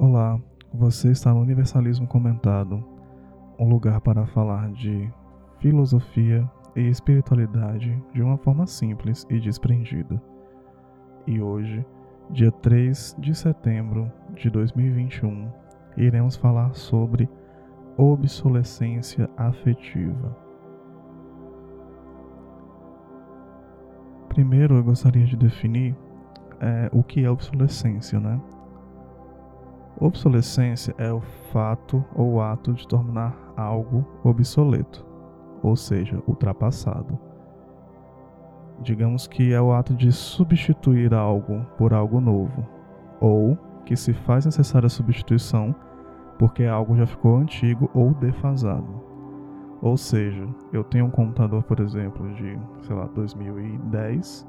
Olá, você está no Universalismo Comentado, um lugar para falar de filosofia e espiritualidade de uma forma simples e desprendida. E hoje, dia 3 de setembro de 2021, iremos falar sobre obsolescência afetiva. Primeiro, eu gostaria de definir é, o que é obsolescência, né? Obsolescência é o fato ou ato de tornar algo obsoleto, ou seja, ultrapassado. Digamos que é o ato de substituir algo por algo novo, ou que se faz necessária a substituição porque algo já ficou antigo ou defasado. Ou seja, eu tenho um computador, por exemplo, de, sei lá, 2010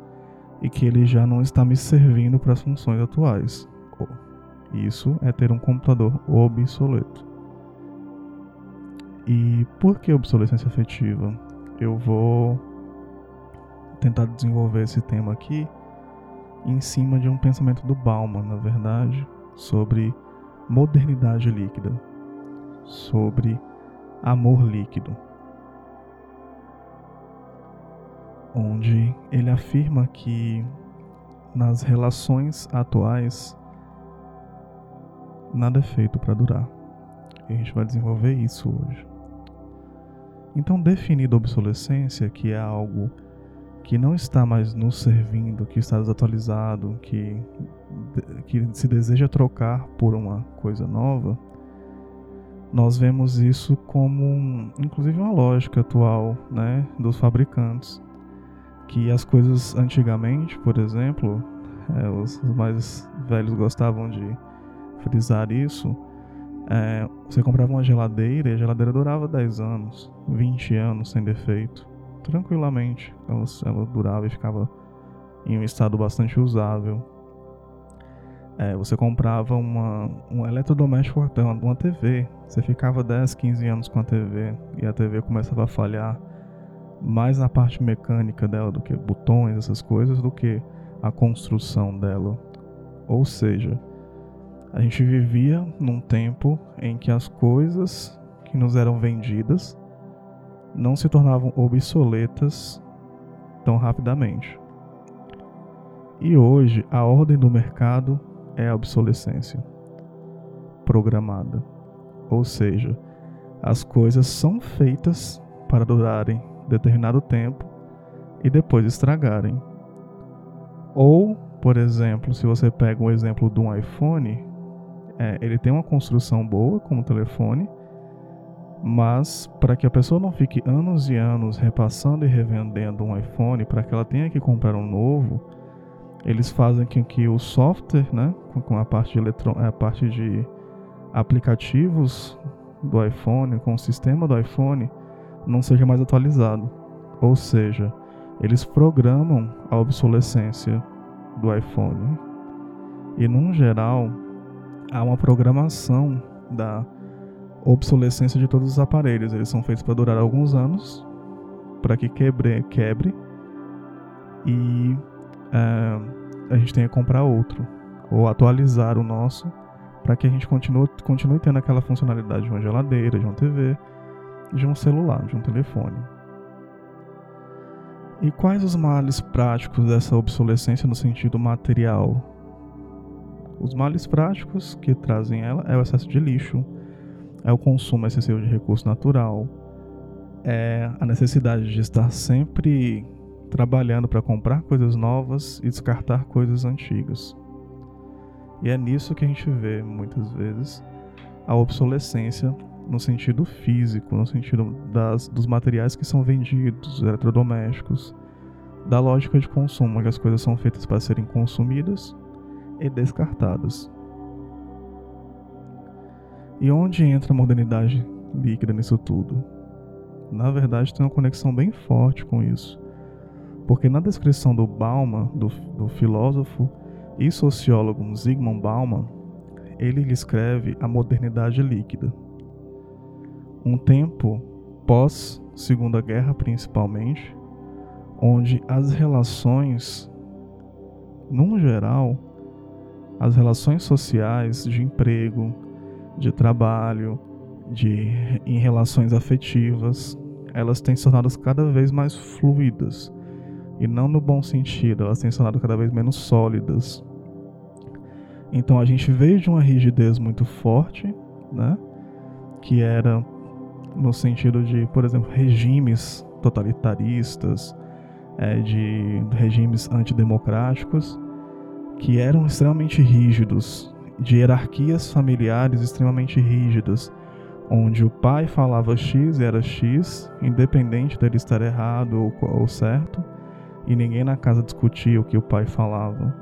e que ele já não está me servindo para as funções atuais. Isso é ter um computador obsoleto. E por que obsolescência afetiva? Eu vou tentar desenvolver esse tema aqui em cima de um pensamento do Bauman, na verdade, sobre modernidade líquida, sobre amor líquido. Onde ele afirma que nas relações atuais nada é feito para durar. E a gente vai desenvolver isso hoje. Então, definida a obsolescência, que é algo que não está mais nos servindo, que está desatualizado, que, que se deseja trocar por uma coisa nova, nós vemos isso como, inclusive, uma lógica atual né, dos fabricantes. Que as coisas antigamente, por exemplo, é, os mais velhos gostavam de frisar isso, é, você comprava uma geladeira e a geladeira durava 10 anos, 20 anos sem defeito. Tranquilamente. Ela, ela durava e ficava em um estado bastante usável. É, você comprava uma, um eletrodoméstico, uma TV. Você ficava 10, 15 anos com a TV e a TV começava a falhar mais na parte mecânica dela do que botões, essas coisas, do que a construção dela. Ou seja, a gente vivia num tempo em que as coisas que nos eram vendidas não se tornavam obsoletas tão rapidamente. E hoje a ordem do mercado é a obsolescência programada. Ou seja, as coisas são feitas para durarem determinado tempo e depois estragarem. Ou, por exemplo, se você pega um exemplo de um iPhone, é, ele tem uma construção boa como telefone, mas para que a pessoa não fique anos e anos repassando e revendendo um iPhone, para que ela tenha que comprar um novo, eles fazem com que o software, né, com a parte de, a parte de aplicativos do iPhone, com o sistema do iPhone, não seja mais atualizado. Ou seja, eles programam a obsolescência do iPhone. E, num geral, há uma programação da obsolescência de todos os aparelhos. Eles são feitos para durar alguns anos, para que quebre, quebre e é, a gente tenha que comprar outro ou atualizar o nosso para que a gente continue, continue tendo aquela funcionalidade de uma geladeira, de uma TV, de um celular, de um telefone. E quais os males práticos dessa obsolescência no sentido material? Os males práticos que trazem ela é o excesso de lixo, é o consumo excessivo de recurso natural, é a necessidade de estar sempre trabalhando para comprar coisas novas e descartar coisas antigas. E é nisso que a gente vê muitas vezes a obsolescência no sentido físico, no sentido das, dos materiais que são vendidos, eletrodomésticos, da lógica de consumo, que as coisas são feitas para serem consumidas e descartadas. E onde entra a modernidade líquida nisso tudo? Na verdade, tem uma conexão bem forte com isso. Porque na descrição do Bauman, do, do filósofo e sociólogo Zygmunt Bauman, ele escreve a modernidade líquida. Um tempo pós Segunda Guerra, principalmente, onde as relações, num geral, as relações sociais de emprego, de trabalho, de em relações afetivas, elas têm se tornado cada vez mais fluidas. E não no bom sentido, elas têm se tornado cada vez menos sólidas. Então a gente veio de uma rigidez muito forte, né? Que era no sentido de, por exemplo, regimes totalitaristas, é, de regimes antidemocráticos, que eram extremamente rígidos, de hierarquias familiares extremamente rígidas, onde o pai falava X e era X, independente dele estar errado ou, ou certo, e ninguém na casa discutia o que o pai falava.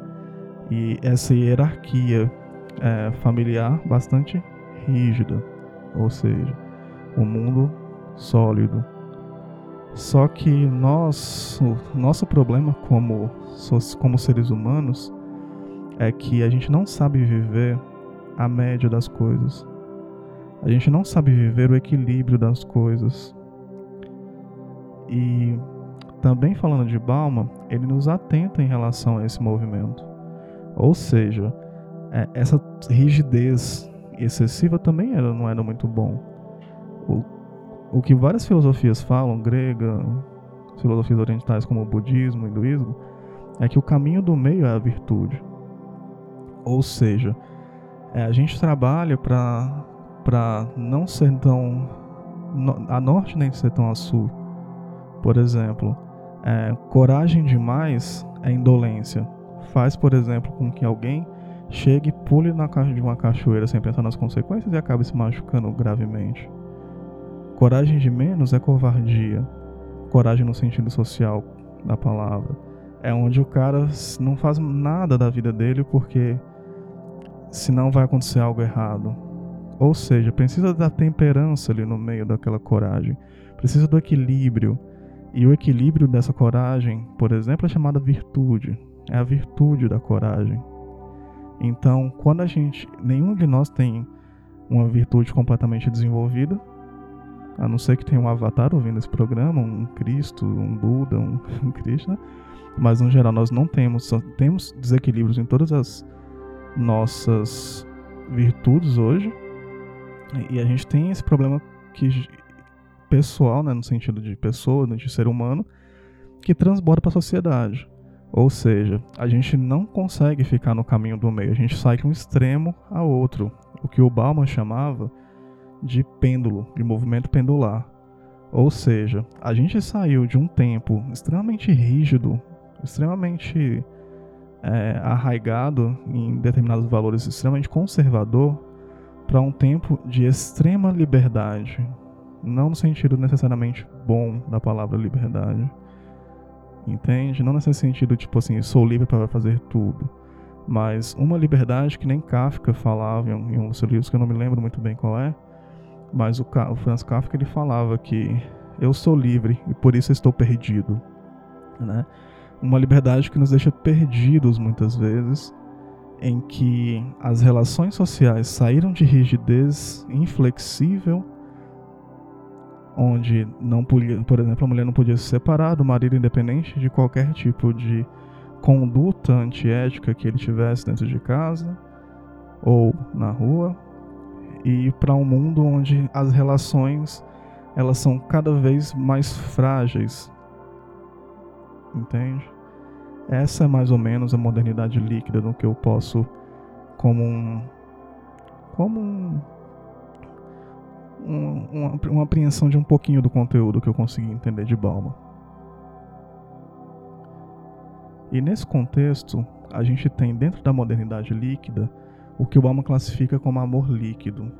E essa hierarquia é, familiar bastante rígida, ou seja, um mundo sólido. Só que nós, o nosso problema como, como seres humanos é que a gente não sabe viver a média das coisas. A gente não sabe viver o equilíbrio das coisas. E também falando de Balma, ele nos atenta em relação a esse movimento. Ou seja, é, essa rigidez excessiva também era, não era muito bom. O, o que várias filosofias falam, grega, filosofias orientais como o budismo, o hinduísmo, é que o caminho do meio é a virtude. Ou seja, é, a gente trabalha para não ser tão no, a norte nem ser tão a sul. Por exemplo, é, coragem demais é indolência. Faz, por exemplo, com que alguém chegue pule na caixa de uma cachoeira sem pensar nas consequências e acabe se machucando gravemente. Coragem de menos é covardia. Coragem no sentido social da palavra. É onde o cara não faz nada da vida dele porque senão vai acontecer algo errado. Ou seja, precisa da temperança ali no meio daquela coragem, precisa do equilíbrio. E o equilíbrio dessa coragem, por exemplo, é chamada virtude. É a virtude da coragem. Então, quando a gente. Nenhum de nós tem uma virtude completamente desenvolvida, a não ser que tenha um avatar ouvindo esse programa, um Cristo, um Buda, um, um Krishna, mas no geral nós não temos, temos desequilíbrios em todas as nossas virtudes hoje. E a gente tem esse problema que pessoal, né, no sentido de pessoa, de ser humano, que transborda para a sociedade. Ou seja, a gente não consegue ficar no caminho do meio, a gente sai de um extremo a outro, o que o Bauman chamava de pêndulo, de movimento pendular. Ou seja, a gente saiu de um tempo extremamente rígido, extremamente é, arraigado em determinados valores extremamente conservador para um tempo de extrema liberdade, não no sentido necessariamente bom da palavra liberdade, entende? Não nesse sentido tipo assim, sou livre para fazer tudo, mas uma liberdade que nem Kafka falava em um dos seus livros que eu não me lembro muito bem qual é, mas o, o Franz Kafka ele falava que eu sou livre e por isso estou perdido, né? Uma liberdade que nos deixa perdidos muitas vezes, em que as relações sociais saíram de rigidez inflexível, onde não podia, por exemplo, a mulher não podia se separar do marido independente de qualquer tipo de conduta antiética que ele tivesse dentro de casa ou na rua, e para um mundo onde as relações elas são cada vez mais frágeis, entende? Essa é mais ou menos a modernidade líquida no que eu posso como um como um, um, uma, uma apreensão de um pouquinho do conteúdo que eu consegui entender de Balma. E nesse contexto, a gente tem dentro da modernidade líquida o que o Balma classifica como amor líquido,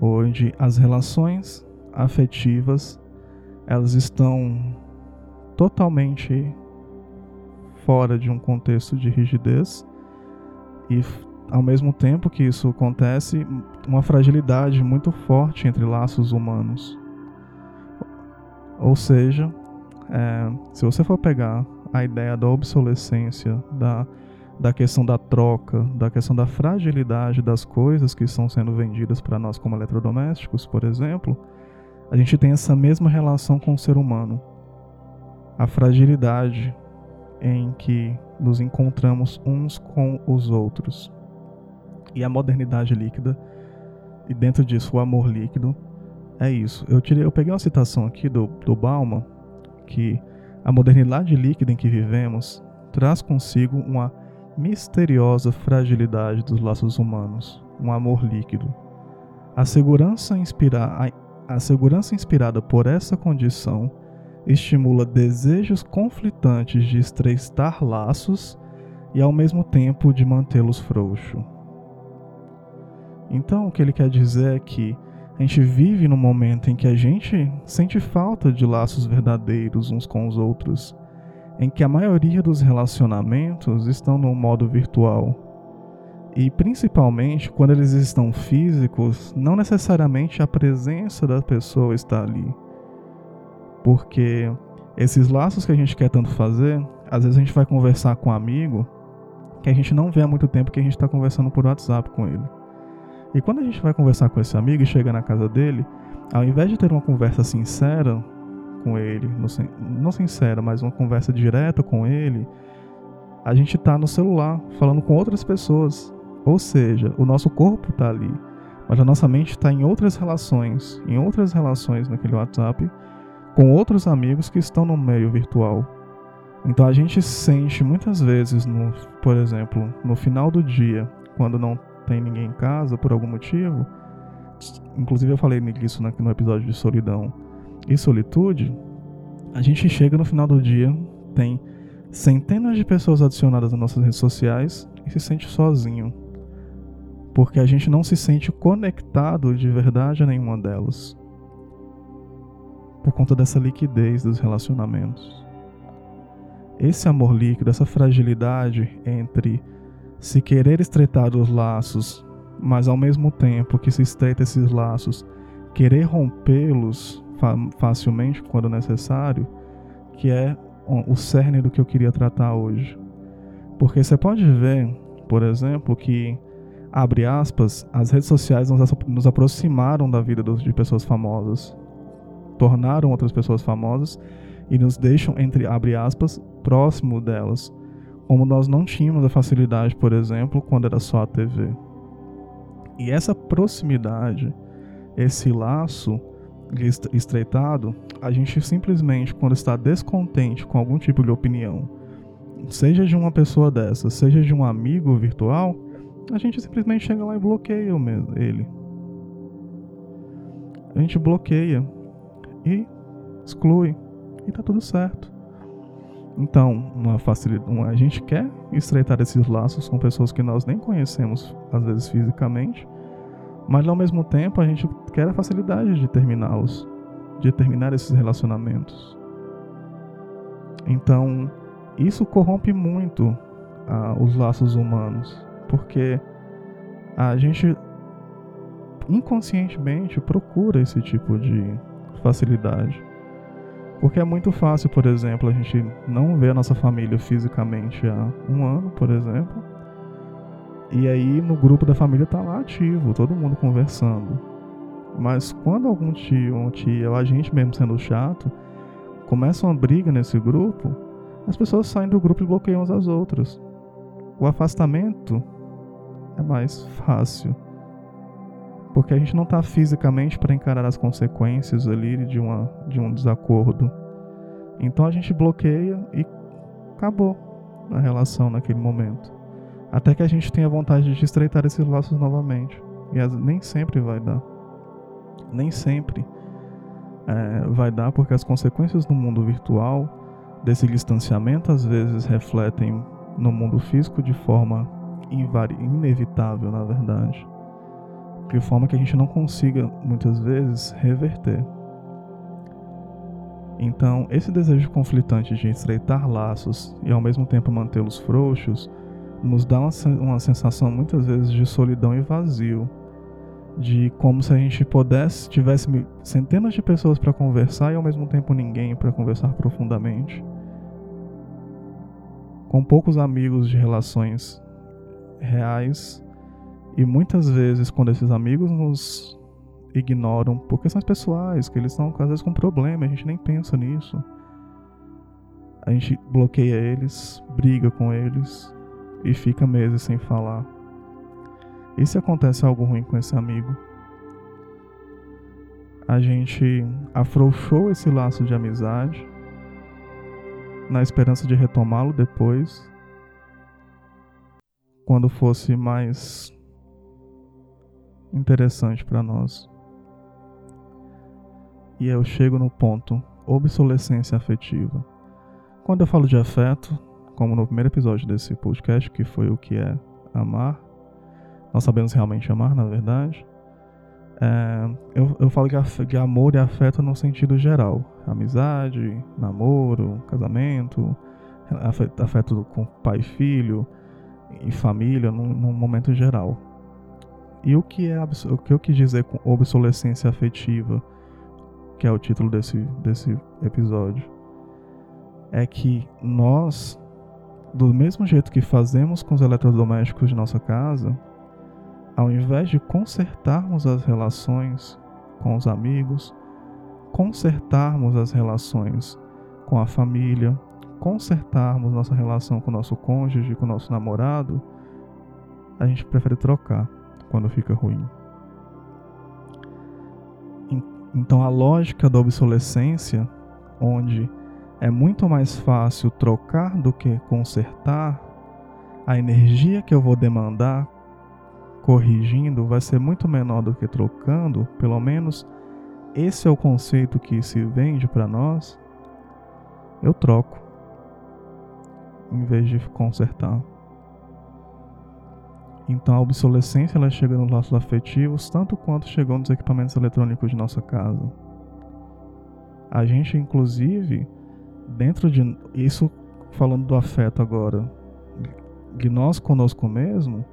onde as relações afetivas elas estão totalmente fora de um contexto de rigidez e ao mesmo tempo que isso acontece, uma fragilidade muito forte entre laços humanos. Ou seja, é, se você for pegar a ideia da obsolescência, da, da questão da troca, da questão da fragilidade das coisas que estão sendo vendidas para nós como eletrodomésticos, por exemplo, a gente tem essa mesma relação com o ser humano a fragilidade em que nos encontramos uns com os outros. E a modernidade líquida, e dentro disso o amor líquido, é isso. Eu, tirei, eu peguei uma citação aqui do, do Bauman, que a modernidade líquida em que vivemos traz consigo uma misteriosa fragilidade dos laços humanos, um amor líquido. A segurança, inspira, a, a segurança inspirada por essa condição estimula desejos conflitantes de estreitar laços e ao mesmo tempo de mantê-los frouxos. Então, o que ele quer dizer é que a gente vive num momento em que a gente sente falta de laços verdadeiros uns com os outros, em que a maioria dos relacionamentos estão no modo virtual. E principalmente quando eles estão físicos, não necessariamente a presença da pessoa está ali. Porque esses laços que a gente quer tanto fazer, às vezes a gente vai conversar com um amigo que a gente não vê há muito tempo que a gente está conversando por WhatsApp com ele. E quando a gente vai conversar com esse amigo e chega na casa dele, ao invés de ter uma conversa sincera com ele, não sincera, mas uma conversa direta com ele, a gente está no celular falando com outras pessoas. Ou seja, o nosso corpo está ali, mas a nossa mente está em outras relações, em outras relações naquele WhatsApp, com outros amigos que estão no meio virtual. Então a gente sente muitas vezes, no, por exemplo, no final do dia, quando não tem ninguém em casa por algum motivo, inclusive eu falei nisso no episódio de solidão e solitude, a gente chega no final do dia, tem centenas de pessoas adicionadas nas nossas redes sociais e se sente sozinho. Porque a gente não se sente conectado de verdade a nenhuma delas. Por conta dessa liquidez dos relacionamentos. Esse amor líquido, essa fragilidade entre se querer estreitar os laços, mas ao mesmo tempo que se estreita esses laços, querer rompê-los fa facilmente quando necessário, que é o cerne do que eu queria tratar hoje. Porque você pode ver, por exemplo, que abre aspas, as redes sociais nos aproximaram da vida de pessoas famosas, tornaram outras pessoas famosas e nos deixam entre abre aspas próximo delas como nós não tínhamos a facilidade, por exemplo, quando era só a TV. E essa proximidade, esse laço estreitado, a gente simplesmente, quando está descontente com algum tipo de opinião, seja de uma pessoa dessa, seja de um amigo virtual, a gente simplesmente chega lá e bloqueia ele. A gente bloqueia e exclui e tá tudo certo. Então, uma facilidade, uma, a gente quer estreitar esses laços com pessoas que nós nem conhecemos, às vezes fisicamente, mas ao mesmo tempo a gente quer a facilidade de terminá-los, de terminar esses relacionamentos. Então, isso corrompe muito os laços humanos, porque a gente inconscientemente procura esse tipo de facilidade. Porque é muito fácil, por exemplo, a gente não ver a nossa família fisicamente há um ano, por exemplo. E aí no grupo da família tá lá ativo, todo mundo conversando. Mas quando algum tio ou tia, ou a gente mesmo sendo chato, começa uma briga nesse grupo, as pessoas saem do grupo e bloqueiam umas às outras. O afastamento é mais fácil porque a gente não está fisicamente para encarar as consequências ali de, uma, de um desacordo. Então a gente bloqueia e acabou a relação naquele momento. Até que a gente tenha vontade de estreitar esses laços novamente. E as, nem sempre vai dar. Nem sempre é, vai dar, porque as consequências no mundo virtual desse distanciamento às vezes refletem no mundo físico de forma inevitável, na verdade de forma que a gente não consiga muitas vezes reverter. Então, esse desejo conflitante de estreitar laços e ao mesmo tempo mantê-los frouxos nos dá uma, uma sensação muitas vezes de solidão e vazio, de como se a gente pudesse tivesse centenas de pessoas para conversar e ao mesmo tempo ninguém para conversar profundamente. Com poucos amigos de relações reais e muitas vezes, quando esses amigos nos ignoram por questões pessoais, que eles estão às vezes com problema, a gente nem pensa nisso. a gente bloqueia eles, briga com eles e fica meses sem falar. E se acontece algo ruim com esse amigo? A gente afrouxou esse laço de amizade na esperança de retomá-lo depois, quando fosse mais interessante para nós. E eu chego no ponto obsolescência afetiva. Quando eu falo de afeto, como no primeiro episódio desse podcast, que foi o que é amar, nós sabemos realmente amar, na verdade. É, eu, eu falo de amor e afeto no sentido geral: amizade, namoro, casamento, afeto, afeto com pai e filho e família, num, num momento geral. E o que, é, o que eu quis dizer com obsolescência afetiva, que é o título desse, desse episódio, é que nós, do mesmo jeito que fazemos com os eletrodomésticos de nossa casa, ao invés de consertarmos as relações com os amigos, consertarmos as relações com a família, consertarmos nossa relação com o nosso cônjuge, com o nosso namorado, a gente prefere trocar quando fica ruim. Então a lógica da obsolescência, onde é muito mais fácil trocar do que consertar, a energia que eu vou demandar corrigindo vai ser muito menor do que trocando, pelo menos esse é o conceito que se vende para nós. Eu troco em vez de consertar. Então a obsolescência ela chega nos laços afetivos tanto quanto chegou nos equipamentos eletrônicos de nossa casa. A gente inclusive dentro de isso falando do afeto agora, de nós conosco mesmo,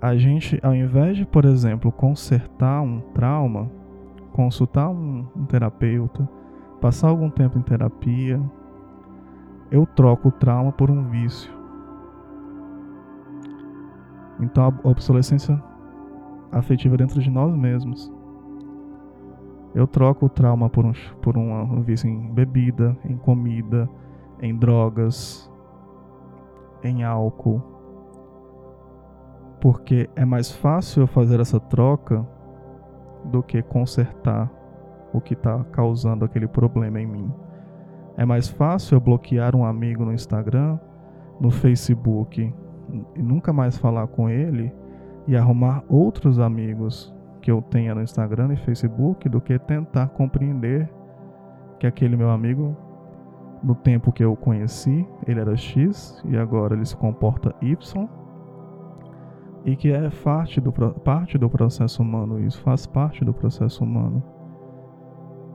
a gente, ao invés de, por exemplo, consertar um trauma, consultar um, um terapeuta, passar algum tempo em terapia, eu troco o trauma por um vício. Então a obsolescência afetiva dentro de nós mesmos. Eu troco o trauma por um, por um vício em bebida, em comida, em drogas, em álcool porque é mais fácil eu fazer essa troca do que consertar o que está causando aquele problema em mim. É mais fácil eu bloquear um amigo no Instagram, no Facebook e nunca mais falar com ele e arrumar outros amigos que eu tenha no Instagram e Facebook do que tentar compreender que aquele meu amigo no tempo que eu conheci, ele era X e agora ele se comporta Y e que é parte do, parte do processo humano, isso faz parte do processo humano.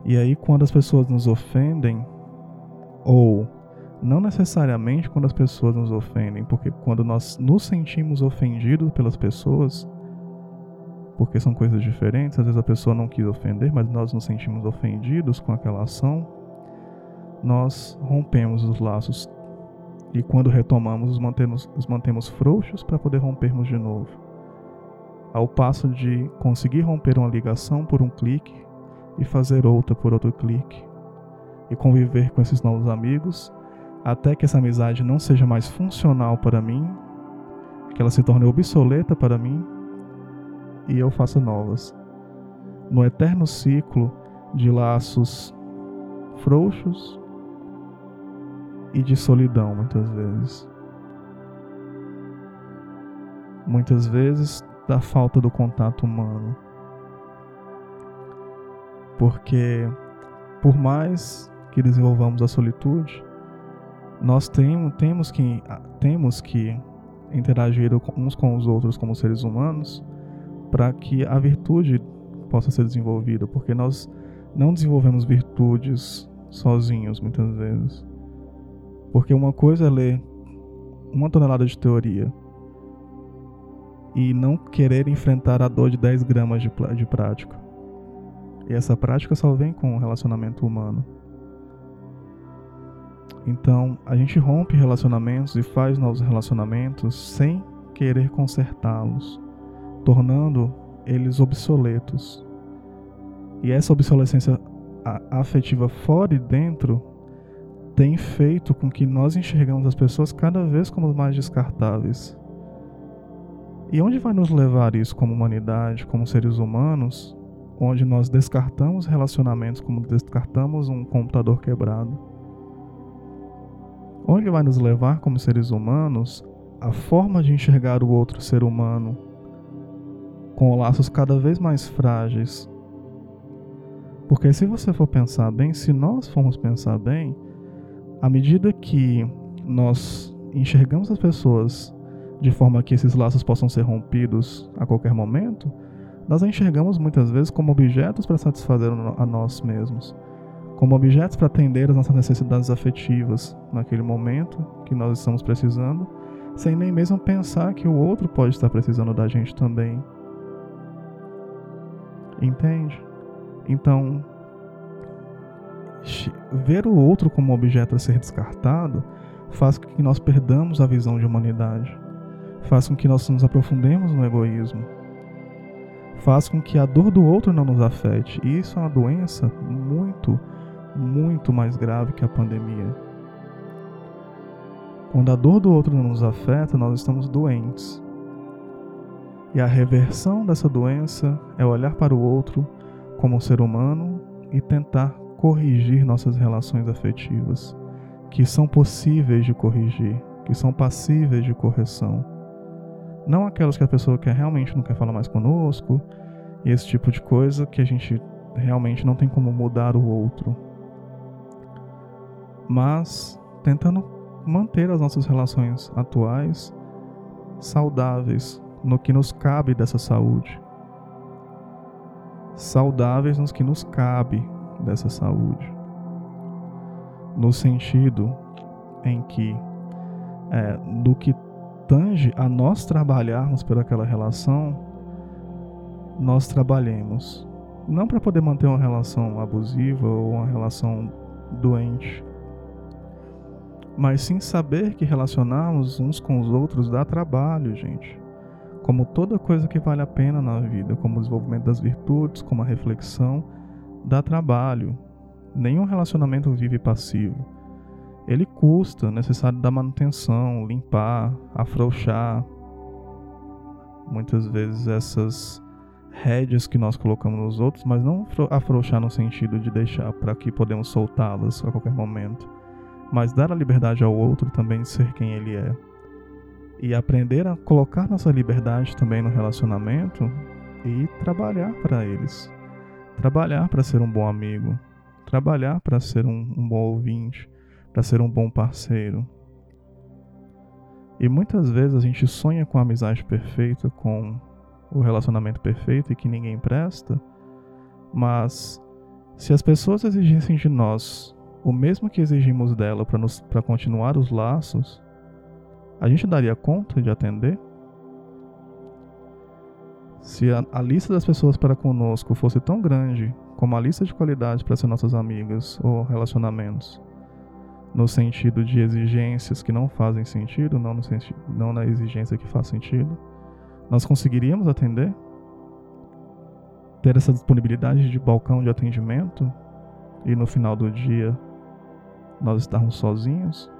E aí, quando as pessoas nos ofendem, ou não necessariamente quando as pessoas nos ofendem, porque quando nós nos sentimos ofendidos pelas pessoas, porque são coisas diferentes, às vezes a pessoa não quis ofender, mas nós nos sentimos ofendidos com aquela ação, nós rompemos os laços e quando retomamos, os mantemos, os mantemos frouxos para poder rompermos de novo. Ao passo de conseguir romper uma ligação por um clique e fazer outra por outro clique. E conviver com esses novos amigos até que essa amizade não seja mais funcional para mim, que ela se torne obsoleta para mim e eu faça novas. No eterno ciclo de laços frouxos e de solidão, muitas vezes. Muitas vezes da falta do contato humano. Porque, por mais que desenvolvamos a solitude, nós tem, temos, que, temos que interagir uns com os outros como seres humanos para que a virtude possa ser desenvolvida, porque nós não desenvolvemos virtudes sozinhos muitas vezes. Porque uma coisa é ler uma tonelada de teoria e não querer enfrentar a dor de 10 gramas de, de prática. E essa prática só vem com o relacionamento humano. Então, a gente rompe relacionamentos e faz novos relacionamentos sem querer consertá-los, tornando eles obsoletos. E essa obsolescência afetiva fora e dentro tem feito com que nós enxergamos as pessoas cada vez como mais descartáveis. E onde vai nos levar isso como humanidade, como seres humanos, onde nós descartamos relacionamentos como descartamos um computador quebrado? Onde vai nos levar como seres humanos a forma de enxergar o outro ser humano com laços cada vez mais frágeis? Porque se você for pensar bem, se nós formos pensar bem, à medida que nós enxergamos as pessoas de forma que esses laços possam ser rompidos a qualquer momento, nós a enxergamos muitas vezes como objetos para satisfazer a nós mesmos, como objetos para atender às nossas necessidades afetivas naquele momento que nós estamos precisando, sem nem mesmo pensar que o outro pode estar precisando da gente também. Entende? Então, ver o outro como objeto a ser descartado faz com que nós perdamos a visão de humanidade faz com que nós nos aprofundemos no egoísmo, faz com que a dor do outro não nos afete. E isso é uma doença muito, muito mais grave que a pandemia. Quando a dor do outro não nos afeta, nós estamos doentes. E a reversão dessa doença é olhar para o outro como um ser humano e tentar corrigir nossas relações afetivas, que são possíveis de corrigir, que são passíveis de correção. Não aquelas que a pessoa quer realmente não quer falar mais conosco, e esse tipo de coisa que a gente realmente não tem como mudar o outro. Mas tentando manter as nossas relações atuais saudáveis no que nos cabe dessa saúde. Saudáveis nos que nos cabe dessa saúde. No sentido em que é, do que tange a nós trabalharmos por aquela relação, nós trabalhemos. Não para poder manter uma relação abusiva ou uma relação doente, mas sim saber que relacionarmos uns com os outros dá trabalho, gente. Como toda coisa que vale a pena na vida, como o desenvolvimento das virtudes, como a reflexão, dá trabalho. Nenhum relacionamento vive passivo ele custa, é necessário dar manutenção, limpar, afrouxar. Muitas vezes essas rédeas que nós colocamos nos outros, mas não afrouxar no sentido de deixar para que podemos soltá-las a qualquer momento, mas dar a liberdade ao outro também de ser quem ele é. E aprender a colocar nossa liberdade também no relacionamento e trabalhar para eles. Trabalhar para ser um bom amigo, trabalhar para ser um, um bom ouvinte, para ser um bom parceiro. E muitas vezes a gente sonha com a amizade perfeita, com o relacionamento perfeito e que ninguém presta, mas se as pessoas exigissem de nós o mesmo que exigimos dela para continuar os laços, a gente daria conta de atender? Se a, a, lista das pessoas para conosco fosse tão grande como a lista de qualidades para ser nossas amigas ou relacionamentos, no sentido de exigências que não fazem sentido, não, no sentido, não na exigência que faz sentido, nós conseguiríamos atender? Ter essa disponibilidade de balcão de atendimento e no final do dia nós estarmos sozinhos?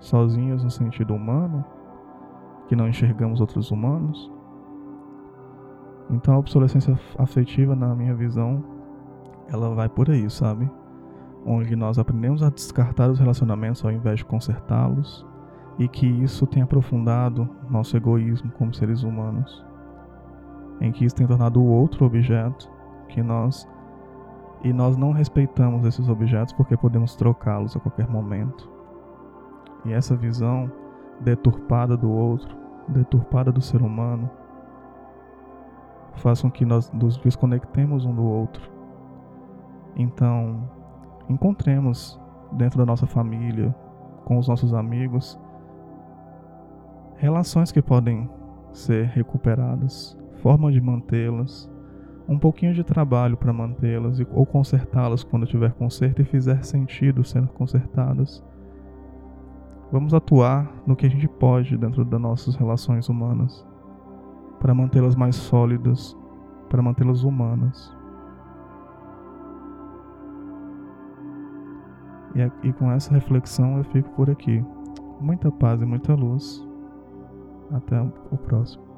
Sozinhos no sentido humano, que não enxergamos outros humanos? Então a obsolescência afetiva, na minha visão, ela vai por aí, sabe? onde nós aprendemos a descartar os relacionamentos ao invés de consertá-los, e que isso tem aprofundado nosso egoísmo como seres humanos, em que isso tem tornado o outro objeto que nós e nós não respeitamos esses objetos porque podemos trocá-los a qualquer momento. E essa visão deturpada do outro, deturpada do ser humano, faz com que nós nos desconectemos um do outro. Então, encontremos dentro da nossa família, com os nossos amigos, relações que podem ser recuperadas, forma de mantê-las, um pouquinho de trabalho para mantê-las ou consertá-las quando tiver conserto e fizer sentido sendo consertadas. Vamos atuar no que a gente pode dentro das nossas relações humanas para mantê-las mais sólidas, para mantê-las humanas. E, e com essa reflexão eu fico por aqui. Muita paz e muita luz. Até o próximo.